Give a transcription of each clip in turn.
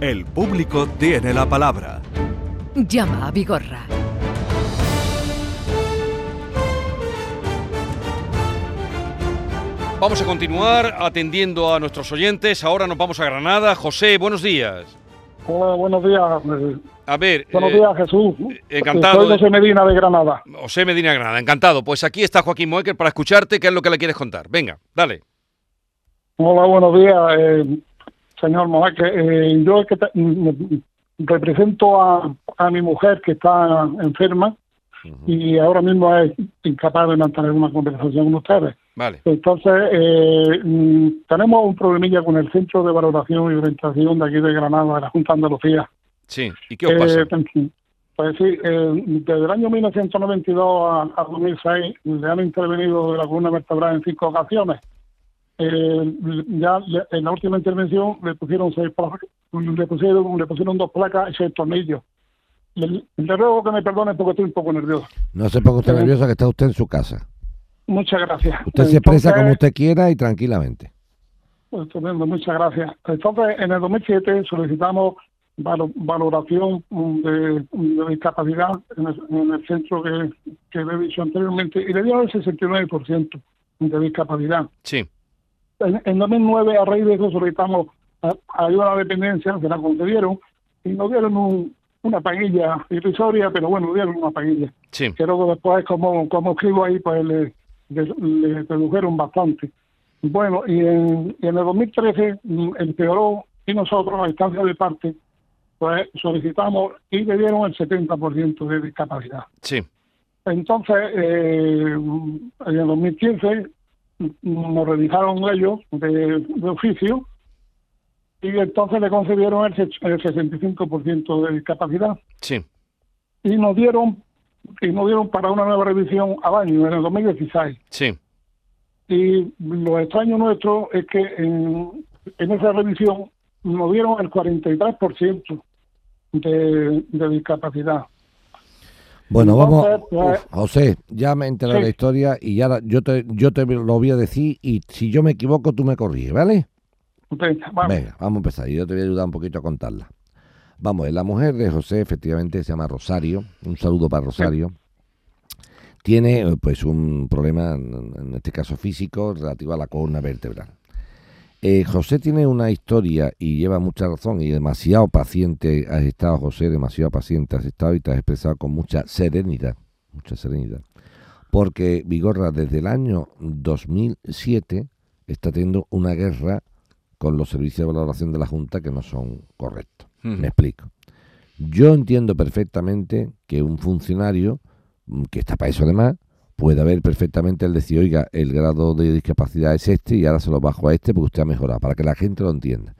El público tiene la palabra. Llama a Vigorra. Vamos a continuar atendiendo a nuestros oyentes. Ahora nos vamos a Granada. José, buenos días. Hola, buenos días. A ver. Buenos eh, días, Jesús. encantado Soy José Medina de Granada. José Medina Granada, encantado. Pues aquí está Joaquín Moecker para escucharte qué es lo que le quieres contar. Venga, dale. Hola, buenos días, eh, señor Mojaque. Eh, yo es que te- mm, represento a, a mi mujer que está enferma y ahora mismo es incapaz de mantener una conversación con ustedes. Vale. Entonces, eh, mm, tenemos un problemilla con el Centro de Valoración y Orientación de aquí de Granada, de la Junta de Andalucía. Sí. ¿Y qué os pasa? Eh, pues sí, eh, desde el año 1992 a, a 2006 le han intervenido de la columna vertebral en cinco ocasiones. Eh, ya le- en la última intervención le pusieron seis placas, le pusieron, le pusieron dos placas y seis tornillos. Le, le ruego que me perdone porque estoy un poco nervioso. No se ponga usted Sí. nerviosa que está usted en su casa. Muchas gracias. Usted se expresa como usted quiera y tranquilamente. Estupendo, muchas gracias. Entonces, en el 2007 solicitamos valo- valoración mm, de, de discapacidad en el, en el centro que, que le he dicho anteriormente y le dieron el 69% de discapacidad. Sí. En, en 2009, a raíz de eso, solicitamos ayuda a la dependencia, se la concedieron y nos dieron un- una paguilla irrisoria, pero bueno, dieron una paguilla. Sí. Que luego después, como, como escribo ahí, pues le, le, le redujeron bastante. Bueno, y en, y en el 2013 mm, empeoró y nosotros, a instancia de parte, pues solicitamos y le dieron el 70% de discapacidad. Sí. Entonces, eh, en el 2015 mm, nos realizaron ellos de, de oficio y entonces le concedieron el, el 65% de discapacidad Sí. y nos dieron y nos dieron para una nueva revisión al año en el 2016 Sí. y lo extraño nuestro es que en, en esa revisión nos dieron el 43% de, de discapacidad Bueno, vamos. Pues- José, ya me he enterado Sí. de la historia y ya yo te, yo te lo voy a decir y si yo me equivoco tú me corriges, ¿vale? Venga, vamos. Venga, vamos a empezar y yo te voy a ayudar un poquito a contarla. Vamos, la mujer de José efectivamente se llama Rosario, un saludo para Rosario. Tiene eh, pues un problema, en en este caso físico, relativo a la columna vertebral. Eh, José tiene una historia y lleva mucha razón y demasiado paciente has estado, José, demasiado paciente has estado y te has expresado con mucha serenidad, mucha serenidad. Porque Vigorra desde el año 2007 está teniendo una guerra con los servicios de valoración de la Junta que no son correctos. Me explico. Yo entiendo perfectamente que un funcionario, mm, que está para eso además, puede haber perfectamente el decir, oiga, el grado de discapacidad es este y ahora se lo bajo a este porque usted ha mejorado, para que la gente lo entienda.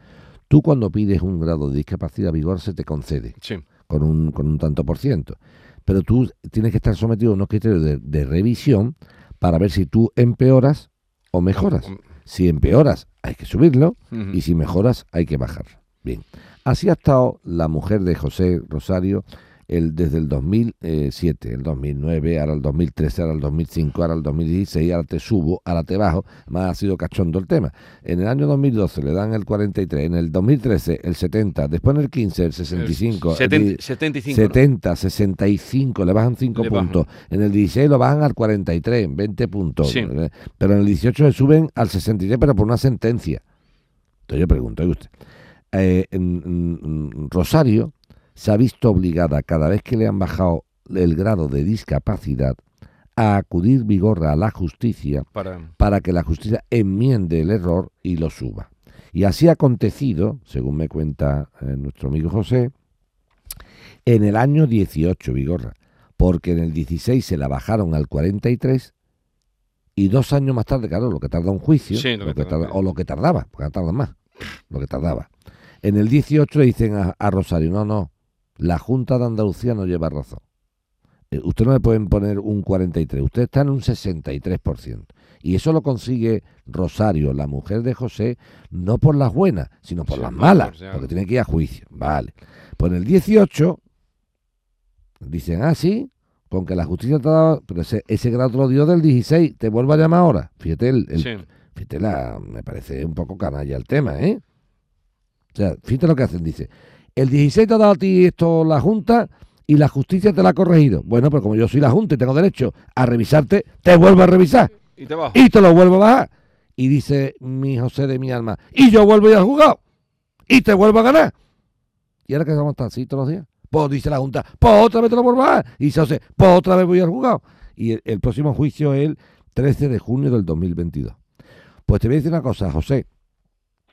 Tú cuando pides un grado de discapacidad vigor se te concede Sí. con un, con un tanto por ciento. Pero tú tienes que estar sometido a unos criterios de, de revisión para ver si tú empeoras o mejoras. Si empeoras, hay que subirlo y si mejoras, hay que bajar. Bien. Así ha estado la mujer de José Rosario el, desde el 2007, el 2009, ahora el 2013, ahora el 2005, ahora el 2016, ahora te subo, ahora te bajo. Más ha sido cachondo el tema. En el año 2012 le dan el 43, en el 2013 el 70, después en el 15 el 65, el Seten- di- 75. ¿no? 70, 65, le bajan 5 Le bajan. puntos. En el 16 lo bajan al 43, 20 puntos. Sí. Eh, Pero en el 18 le suben al 63, pero por una sentencia. Entonces yo pregunto, ¿y usted? Eh, en- en Rosario se ha visto obligada cada vez que le han bajado el grado de discapacidad a acudir vigorra a la justicia Para... para que la justicia enmiende el error y lo suba. Y así ha acontecido, según me cuenta eh, nuestro amigo José, en el año 18, Vigorra, porque en el 16 se la bajaron al 43 y dos años más tarde, claro, lo que tarda un juicio, Sí, lo lo que que tarda, tarda- o lo que tardaba, porque tarda más, lo que tardaba. En el 18 le dicen a, a Rosario, no, no, la Junta de Andalucía no lleva razón. Eh, usted no le pueden poner un 43, usted está en un 63%. Y eso lo consigue Rosario, la mujer de José, no por las buenas, sino por Sí, las malas, porque tiene que ir a juicio. Vale. Pues en el 18 dicen, ah, sí, con que la justicia te ha dado, pero ese, ese grado te lo dio del 16, te vuelvo a llamar ahora. Fíjate, el, el- Sí. fíjate la, me parece un poco canalla el tema, ¿eh? O sea, fíjate lo que hacen, dice. El 16 te ha dado a ti esto la Junta y la justicia te la ha corregido. Bueno, pero como yo soy la Junta y tengo derecho a revisarte, te vuelvo a revisar Y te bajo. y te lo vuelvo a bajar. Y dice mi José de mi alma, y yo vuelvo a ir al juzgado y te vuelvo a ganar. ¿Y ahora que vamos a estar así todos los días? Pues dice la Junta, pues otra vez te lo vuelvo a bajar. Y dice José, pues otra vez voy al juzgado. Y el, el próximo juicio es el 13 de junio del 2022. Pues te voy a decir una cosa, José.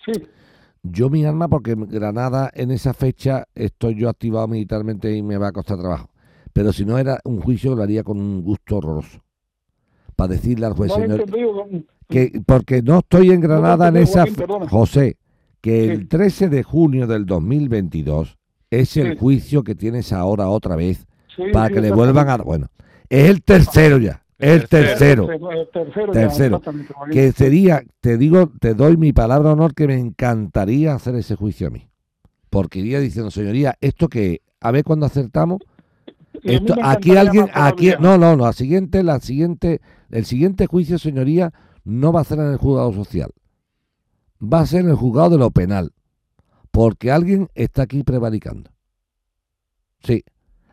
Sí, Yo mi alma, porque en Granada en esa fecha estoy yo activado militarmente y me va a costar trabajo. Pero si no era un juicio, lo haría con un gusto horroroso. Para decirle al juez, no señor, que porque no estoy en Granada en esa Joaquín, fe- perdona. José, que el Sí. 13 de junio del 2022 es el Sí. juicio que tienes ahora otra vez Sí, para que le vuelvan a bueno, es el tercero ya, El tercero, El tercero, que sería, te digo, te doy mi palabra de honor que me encantaría hacer ese juicio a mí. Porque iría diciendo, señoría, esto que a ver cuando acertamos esto, aquí alguien, aquí, no, no, no, la siguiente, la siguiente, el siguiente juicio, señoría, no va a ser en el juzgado social, va a ser en el juzgado de lo penal, porque alguien está aquí prevaricando. Sí,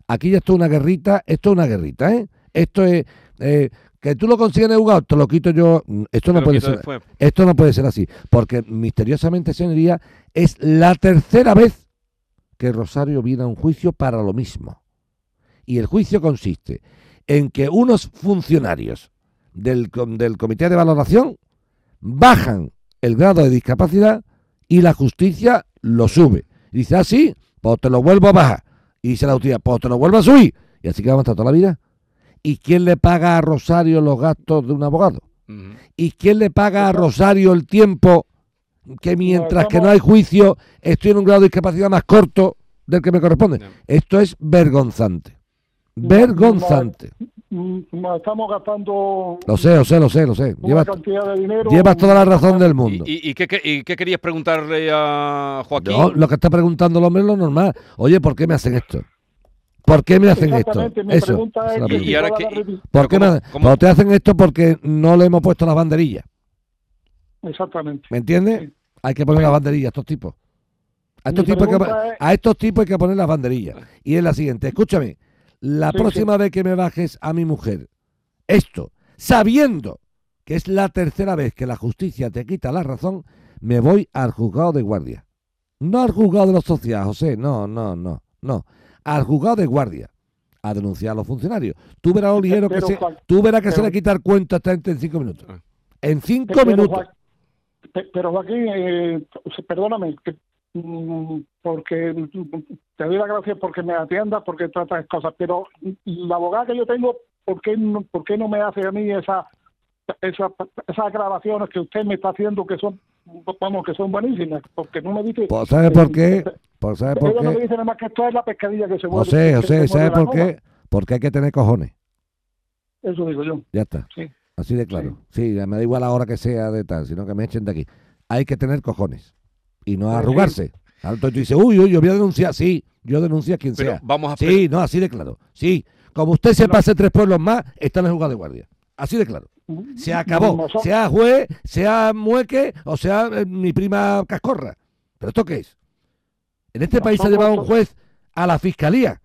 aquí ya esto es una guerrita, esto es una guerrita, ¿eh? Esto es, eh, que tú lo consigues juzgado, te lo quito yo, mm, esto no puede ser, después. esto no puede ser así, porque misteriosamente, señoría, es la tercera vez que Rosario viene a un juicio para lo mismo. Y el juicio consiste en que unos funcionarios del, del comité de valoración bajan el grado de discapacidad y la justicia lo sube. Y dice, ah, sí, pues te lo vuelvo a bajar. Y dice la justicia, pues te lo vuelvo a subir. Y así que vamos a estar toda la vida. ¿Y quién le paga a Rosario los gastos de un abogado? ¿Y quién le paga a Rosario el tiempo que mientras que no hay juicio estoy en un grado de discapacidad más corto del que me corresponde? Esto es vergonzante. Vergonzante. Mm, Nos estamos gastando Lo sé, lo sé, lo sé, lo sé. Llevas, cantidad de dinero. llevas toda la razón del mundo. ¿Y, y- y qué, qué- y qué querías preguntarle a Joaquín? No, lo que está preguntando el hombre es lo normal. Oye, ¿por qué me hacen esto? ¿Por qué me hacen esto? Mi Eso. es que Y- ahora que- ¿Por qué me ¿cómo- hacen- cómo- te hacen esto porque no le hemos puesto las banderillas. Exactamente. ¿Me entiendes? Sí. Hay que poner las banderillas a estos tipos. A estos, tipos hay que, pregunta es- a estos tipos hay que poner las banderillas. Y es la siguiente, escúchame, la Sí, próxima vez que me bajes a mi mujer esto, sabiendo que es la tercera vez que la justicia te quita la razón, me voy al juzgado de guardia. No al juzgado de los sociales, José, no, no, no, no. Al juzgado de guardia. A denunciar a los funcionarios. Tú verás lo ligero que se, tú verás que se le quita el cuento a esta gente en cinco minutos. Ah. En cinco Pero, minutos. Pero Joaquín, eh, perdóname, que, mm, porque te doy las gracias porque me atiendas, porque tratas cosas, pero la abogada que yo tengo, ¿por qué no, por qué no me hace a mí esa, esa, esas grabaciones que usted me está haciendo que son, vamos, que son buenísimas? Porque no me dice... Pues, ¿Sabes por qué? Pues, ¿Sabes por Ella no me qué? dice nada más que esto es la pescadilla que se mueve. José, José, ¿sabes la por goma. qué? Porque hay que tener cojones. Eso digo yo. Ya está. Sí. Así de claro. Sí, me da igual la hora que sea de tal, sino que me echen de aquí. Hay que tener cojones. Y no sí. arrugarse. Alto y tú dices, uy, uy, yo voy a denunciar. Sí, yo denuncio a quien Pero sea. vamos a Sí, no, así de claro. Sí. Como usted se pase tres pueblos más, está en el juzgado de guardia. Así de claro. Se acabó. Sea juez, sea mueque o sea eh, mi prima cascorra. ¿Pero esto qué es? En este país se ha llevado un juez a la fiscalía.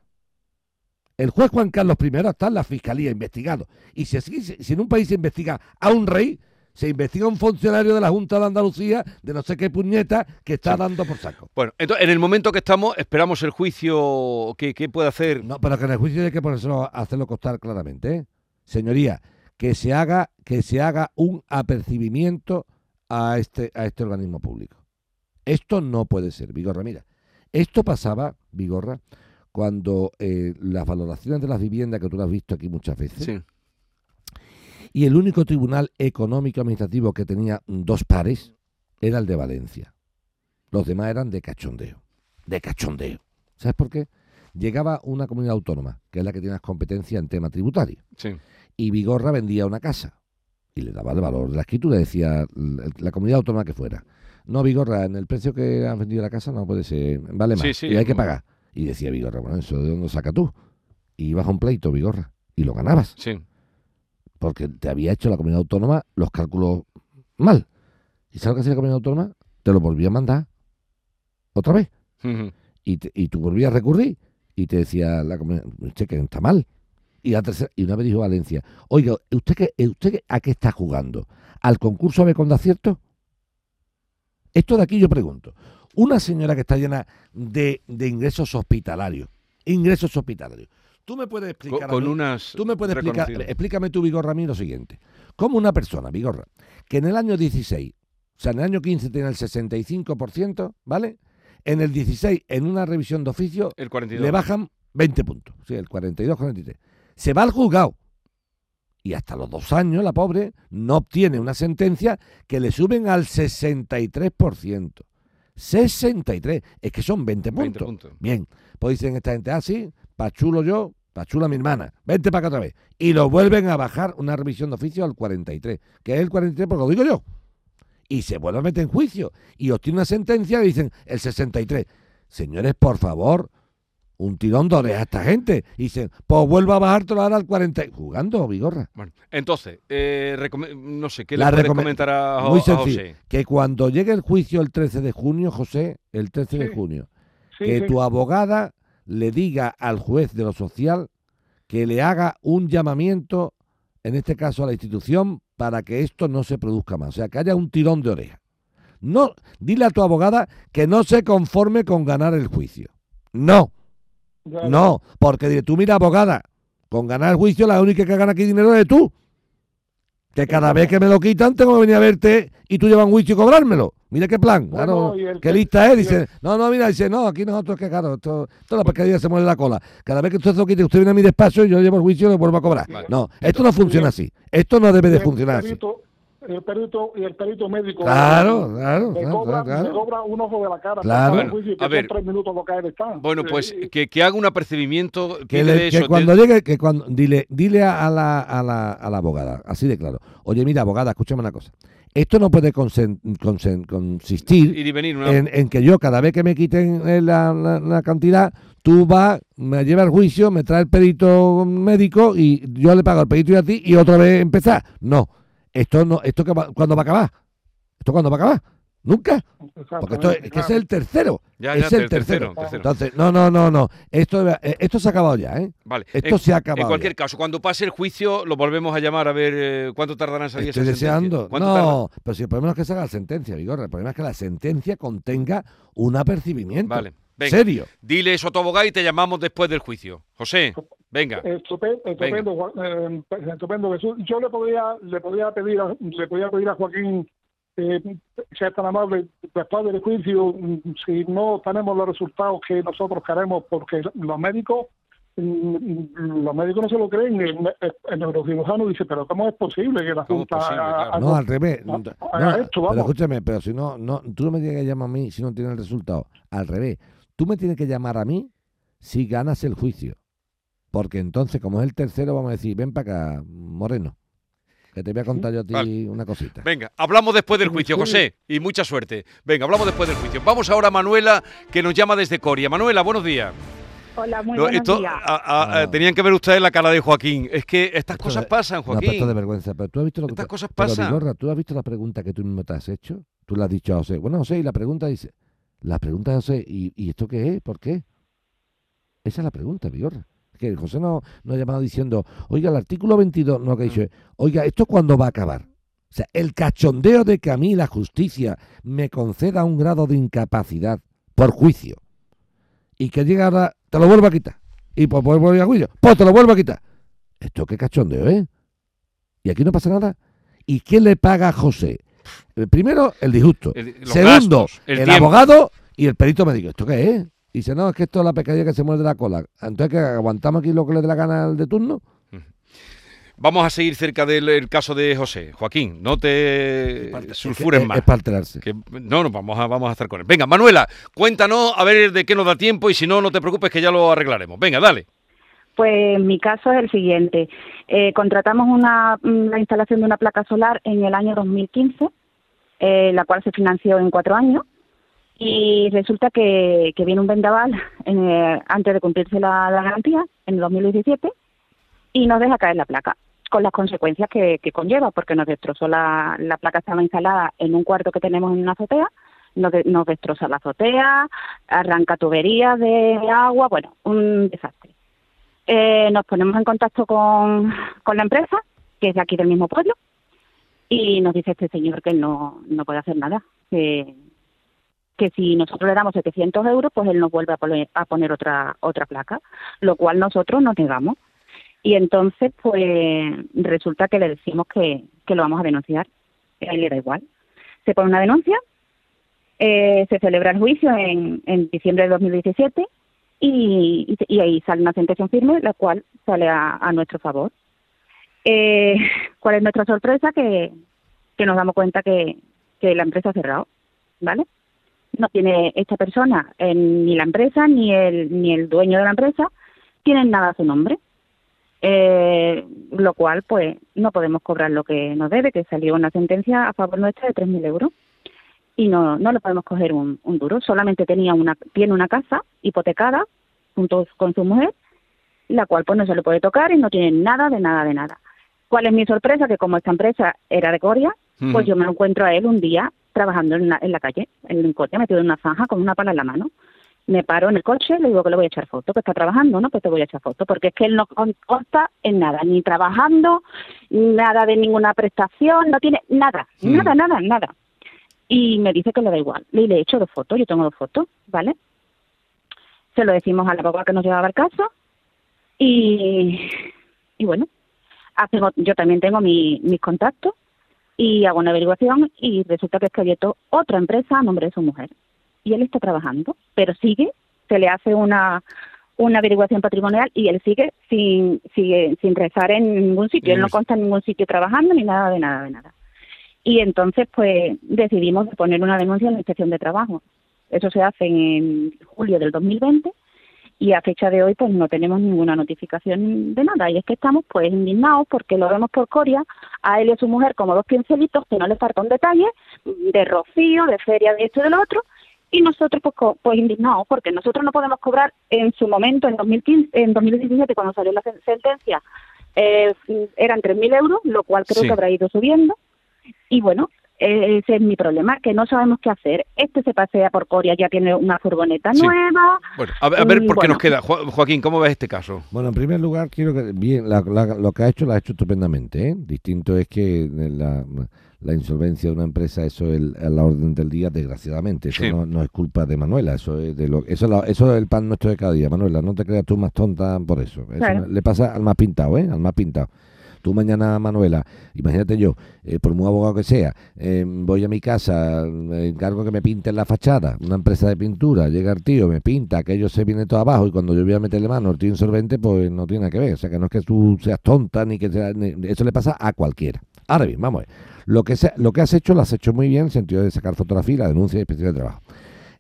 El juez Juan Carlos I está en la fiscalía investigado. Y si, así- si en un país se investiga a un rey, se investiga a un funcionario de la Junta de Andalucía de no sé qué puñeta que está dando por saco. Bueno, entonces, en el momento que estamos, esperamos el juicio que, que puede hacer. No, pero que en el juicio hay que ponérselo, hacerlo constar claramente, ¿eh? Señoría, que se haga, que se haga un apercibimiento a este, a este organismo público. Esto no puede ser, Vigorra. Mira, esto pasaba, Vigorra, cuando eh, las valoraciones de las viviendas, que tú las has visto aquí muchas veces, Sí. y el único tribunal económico administrativo que tenía dos pares era el de Valencia. Los demás eran de cachondeo. De cachondeo. ¿Sabes por qué? Llegaba una comunidad autónoma, que es la que tiene las competencias en tema tributario, Sí. y Vigorra vendía una casa y le daba el valor de la escritura, decía la comunidad autónoma que fuera. No, Vigorra, en el precio que has vendido la casa no puede ser, vale más, Sí, sí, y hay que mm. pagar. Y decía Vigorra, bueno, ¿eso de dónde saca tú? Y ibas a un pleito, Vigorra, y lo ganabas Sí. porque te había hecho la comunidad autónoma los cálculos mal. ¿Y sabes lo que hacía la comunidad autónoma? Te lo volvía a mandar. otra vez. Y, te- y tú volvías a recurrir y te decía la comunidad, usted que está mal. Y, la tercera- y una vez dijo Valencia, oiga, ¿usted, qué, ¿usted a qué está jugando? ¿Al concurso a ver con acierto? Esto de aquí yo pregunto. Una señora que está llena de, de ingresos hospitalarios, ingresos hospitalarios. ¿Tú me puedes explicar con mí- unas. Tú me puedes explicar, explícame tú, Vigorra, a mí lo siguiente. ¿Cómo una persona, Vigorra, que en el año 16, o sea, en el año 15 tiene el 65%, ¿vale? En el 16, en una revisión de oficio, El 42. le bajan 20 puntos, sí, el 42-43. Se va al juzgado y hasta los dos años la pobre no obtiene una sentencia que le suben al 63%. 63, es que son 20 puntos. 20 puntos. Bien, pues dicen esta gente, ah, sí, pa' chulo yo, pa' chula mi hermana, vente para acá otra vez. Y lo vuelven a bajar una revisión de oficio al 43, que es el 43 porque lo digo yo. Y se vuelve a meter en juicio y obtiene una sentencia y dicen el 63. Señores, por favor, un tirón de orejas a esta gente. Y dicen, pues vuelva a bajártelo ahora al 40. Jugando, Vigorra. Bueno, entonces, eh, no sé, ¿qué La le puedes comentar a, Jo- Muy a sencillo. José? Que cuando llegue el juicio el 13 de junio, José, el 13 de junio, Sí, que sí. tu abogada le diga al juez de lo social que le haga un llamamiento, en este caso a la institución, para que esto no se produzca más. O sea, que haya un tirón de oreja. No, dile a tu abogada que no se conforme con ganar el juicio. No, No, porque tú mira, abogada, con ganar el juicio la única que gana aquí dinero eres tú. Que cada vez que me lo quitan tengo que venir a verte y tú llevas un juicio y cobrármelo. Mira qué plan, Bueno, claro, el qué que- lista es. Dice, no, no, mira, dice, no, aquí nosotros que claro, esto, toda la pescadilla se muere la cola. Cada vez que usted se lo quite, usted viene a mi despacho y yo llevo el juicio y le vuelvo a cobrar. Vale. No, esto no funciona así. Esto no debe de funcionar así. El perito y el perito médico. Claro, claro, Me claro, cobra, claro. me cobra un ojo de la cara. Claro. Bueno, juicio, que a ver. tres minutos lo que él está. Bueno, pues Eh, que, que haga un apercibimiento. Que, le- de que eso, cuando llegue, que cuando dile, dile a la, a, la, a la abogada, así de claro. Oye, mira, abogada, escúchame una cosa. Esto no puede consen- consen- consistir ir y venir. Una, en, en que yo, cada vez que me quiten eh, la, la- la cantidad, tú vas, me llevas al juicio, me trae el perito médico y yo le pago el perito y a ti y otra vez empezar. No, esto no, esto que va, ¿cuándo va a acabar? ¿Esto cuándo va a acabar? Nunca. Porque esto es, que es claro. el tercero. Ya, es ya, el ter- tercero. tercero. Entonces, no, no, no, no. Esto, eh, esto se ha acabado ya, ¿eh? Vale. Esto en, se ha en acabado. cualquier ya. caso, cuando pase el juicio, lo volvemos a llamar a ver eh, cuánto tardará en salir Estoy esa sentencia. deseando. No, pero si el problema no es que se haga la sentencia, Vigorra. El problema es que la sentencia contenga un apercibimiento. Vale. Venga, Serio. dile eso a tu abogado y te llamamos después del juicio. José, venga. Estupe- Estupendo, Juan- eh, estupendo Jesús. Yo le podía, le podía pedir, a, le podía pedir a Joaquín, eh, sea tan amable, después del juicio, si no tenemos los resultados que nosotros queremos, porque los médicos, mm, los médicos no se lo creen. El, el- el neurocirujano dice, pero ¿cómo es posible que la ¿Cómo es Junta posible? No, al revés. No, pero escúchame, pero si no, no, tú no me tienes que llamar a mí si no tienes el resultado. Al revés. Tú me tienes que llamar a mí si ganas el juicio. Porque entonces, como es el tercero, vamos a decir, ven para acá, Moreno. Que te voy a contar yo a ti Vale. una cosita. Venga, hablamos después del juicio. José, y mucha suerte. Venga, hablamos después del juicio. Vamos ahora a Manuela, que nos llama desde Coria. Manuela, buenos días. Hola, muy No, buenos esto, días. a- a- a- Ah. tenían que ver ustedes la cara de Joaquín. Es que estas Esto cosas de- pasan, Una pesta de Joaquín. vergüenza. Pero tú has visto lo que Estas cosas pero, pasan. Vigorra, tú has visto la pregunta que tú mismo te has hecho. Tú le has dicho a José. Bueno, José, y la pregunta dice. La pregunta de José, ¿y, y esto qué es? ¿Por qué? Esa es la pregunta, Vigorra. Que José no, no ha llamado diciendo, oiga, el artículo 22, no, que ha dicho, oiga, ¿esto cuándo va a acabar? O sea, el cachondeo de que a mí la justicia me conceda un grado de incapacidad por juicio y que llega ahora, te lo vuelvo a quitar. Y pues vuelvo a juicio, pues te lo vuelvo a quitar. Esto qué cachondeo, ¿eh? Y aquí no pasa nada. ¿Y quién le paga a José? El primero, el disgusto. El- Segundo, gastos, el el, abogado y el perito médico. ¿Esto qué es? Y dice, no, es que esto es la pescadilla que se muerde la cola. Entonces, que aguantamos aquí lo que le dé la gana al de turno? Vamos a seguir cerca del el caso de José. Joaquín, no te sulfures más. Es para alterarse. Que- no, no, vamos a, vamos a estar con él. Venga, Manuela, cuéntanos a ver de qué nos da tiempo y si no, no te preocupes que ya lo arreglaremos. Venga, dale. Pues mi caso es el siguiente. Eh, contratamos una, la instalación de una placa solar en el año 2015, eh, la cual se financió en cuatro años. Y resulta que, que viene un vendaval en, eh, antes de cumplirse la, garantía, en el 2017, y nos deja caer la placa, con las consecuencias que, que conlleva, porque nos destrozó la, la placa, estaba instalada en un cuarto que tenemos en una azotea, nos, nos destroza la azotea, arranca tuberías de agua, bueno, un desastre. Eh, nos ponemos en contacto con, la empresa, que es de aquí del mismo pueblo, y nos dice este señor que no, no puede hacer nada, que, que si nosotros le damos 700 euros, pues él nos vuelve a poner, a poner otra, otra placa, lo cual nosotros nos negamos. Y entonces, pues resulta que le decimos que, que lo vamos a denunciar. A él le da igual. Se pone una denuncia, eh, se celebra el juicio en, en diciembre de 2017 y, y, ahí sale una sentencia firme, la cual sale a, a nuestro favor. Eh, ¿Cuál es nuestra sorpresa? Que, que nos damos cuenta que, que la empresa ha cerrado, ¿vale? No tiene esta persona, eh, ni la empresa, ni el, ni el dueño de la empresa, tienen nada a su nombre. Eh, lo cual, pues, no podemos cobrar lo que nos debe, que salió una sentencia a favor nuestra de 3.000 euros. Y no, no le podemos coger un, un duro. Solamente tenía una, tiene una casa hipotecada junto con su mujer, la cual pues no se le puede tocar y no tiene nada de nada de nada. ¿Cuál es mi sorpresa? Que como esta empresa era de Coria, pues yo me lo encuentro a él un día trabajando en la, en la calle, en un coche, metido en una zanja con una pala en la mano. Me paro en el coche, le digo que le voy a echar foto, que está trabajando, ¿no? Pues te voy a echar foto, porque es que él no con- consta en nada, ni trabajando, nada de ninguna prestación, no tiene nada, Mm. nada, nada, nada. Y me dice que le da igual. Y le he hecho dos fotos, yo tengo dos fotos, ¿vale? Se lo decimos al abogado que nos llevaba el caso y, y bueno, yo también tengo mi- mis contactos y hago una averiguación y resulta que es que ha abierto otra empresa a nombre de su mujer. Y él está trabajando, pero sigue, se le hace una una averiguación patrimonial y él sigue sin sigue sin rezar en ningún sitio, él no consta en ningún sitio trabajando ni nada de nada de nada. Y entonces pues decidimos poner una denuncia en la inspección de trabajo. Eso se hace en julio del 2020 y a fecha de hoy pues no tenemos ninguna notificación de nada y es que estamos pues indignados porque lo vemos por Coria a él y a su mujer como dos pincelitos que no le falta un detalle de rocío, de feria de esto y de lo otro y nosotros pues, co- pues indignados porque nosotros no podemos cobrar en su momento en 2015 en 2017 cuando salió la sen- sentencia eh, eran 3.000 euros lo cual creo Sí. que habrá ido subiendo y bueno ese es mi problema, que no sabemos qué hacer. Este se pasea por Coria, ya tiene una furgoneta Sí. nueva. Bueno, a ver, a ver por qué nos queda. Jo- Joaquín, ¿cómo ves este caso? Bueno, en primer lugar, quiero que bien la- la- lo que ha hecho lo ha hecho estupendamente. ¿eh? Distinto es que la, la insolvencia de una empresa, eso es el- a la orden del día, desgraciadamente. Eso Sí. no, no es culpa de Manuela, eso es de lo, eso, es la- eso es el pan nuestro de cada día, Manuela. No te creas tú más tonta por eso. Eso Claro. le pasa al más pintado, ¿eh? Al más pintado. Tú mañana, Manuela, imagínate yo, eh, por muy abogado que sea, eh, voy a mi casa, encargo que me pinten la fachada, una empresa de pintura, llega el tío, me pinta, aquello se viene todo abajo y cuando yo voy a meterle mano al tío insolvente, pues no tiene nada que ver. O sea, que no es que tú seas tonta ni que sea, ni- eso le pasa a cualquiera. Ahora bien, vamos a ver. Lo que, lo que has hecho, lo has hecho muy bien en el sentido de sacar fotografía, la denuncia y inspección de trabajo.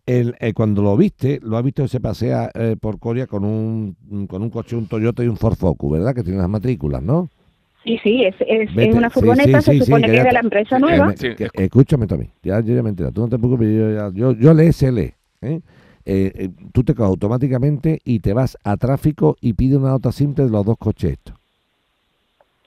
El, eh, cuando lo viste, lo has visto que se pasea eh, por Coria con un, con un coche, un Toyota y un Ford Focus, ¿verdad? Que tiene las matrículas, ¿no? Sí, sí, es, es, una furgoneta, sí, sí, se supone sí, que es de la empresa Eh, nueva. que- escúchame, Tommy. Ya, yo ya me. Tú no te preocupes. Yo, ya- yo, yo le. ¿eh? Eh, eh, tú te coges automáticamente y te vas a tráfico y pide una nota simple de los dos coches estos.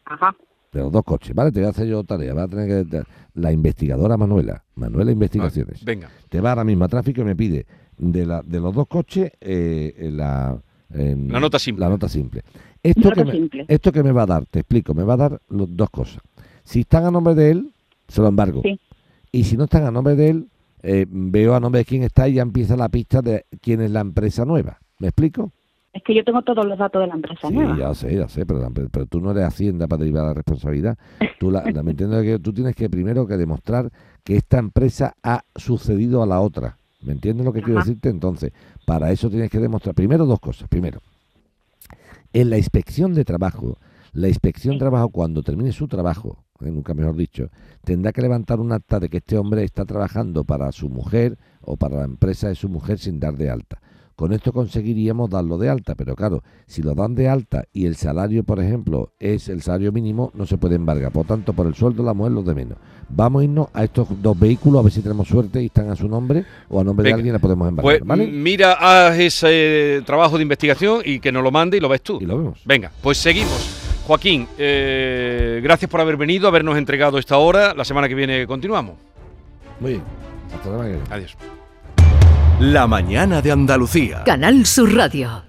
Ajá. De los dos coches, ¿vale? Te voy a hacer yo tarea. Va a tener que. La investigadora Manuela, Manuela Investigaciones, Venga. te va ahora mismo a tráfico y me pide de, la, de los dos coches eh, la. Em, La nota simple. La nota simple. Esto Nota que, me, simple. esto que me va a dar, te explico, me va a dar los, dos cosas. Si están a nombre de él, se lo embargo. Sí. Y si no están a nombre de él, eh, veo a nombre de quién está y ya empieza la pista de quién es la empresa nueva. ¿Me explico? Es que yo tengo todos los datos de la empresa Sí, nueva. ya sé, ya sé, pero, pero, tú no eres Hacienda para derivar la responsabilidad. Tú, la, la- me entiendes que tú tienes que primero que demostrar que esta empresa ha sucedido a la otra. ¿Me entiendes lo que quiero decirte? Entonces, para eso tienes que demostrar, primero dos cosas. Primero, en la inspección de trabajo, la inspección de trabajo cuando termine su trabajo, eh, nunca mejor dicho, tendrá que levantar un acta de que este hombre está trabajando para su mujer o para la empresa de su mujer sin dar de alta. Con esto conseguiríamos darlo de alta, pero claro, si lo dan de alta y el salario, por ejemplo, es el salario mínimo, no se puede embargar. Por tanto, por el sueldo la mujer, los de menos. Vamos a irnos a estos dos vehículos a ver si tenemos suerte y están a su nombre o a nombre Venga. de alguien la podemos embargar. Pues ¿vale? mira, haz ese trabajo de investigación y que nos lo mande y lo ves tú. Y lo vemos. Venga, pues seguimos. Joaquín, eh, gracias por haber venido, habernos entregado esta hora. La semana que viene continuamos. Muy bien. Hasta la mañana. Adiós. La mañana de Andalucía. Canal Sur Radio.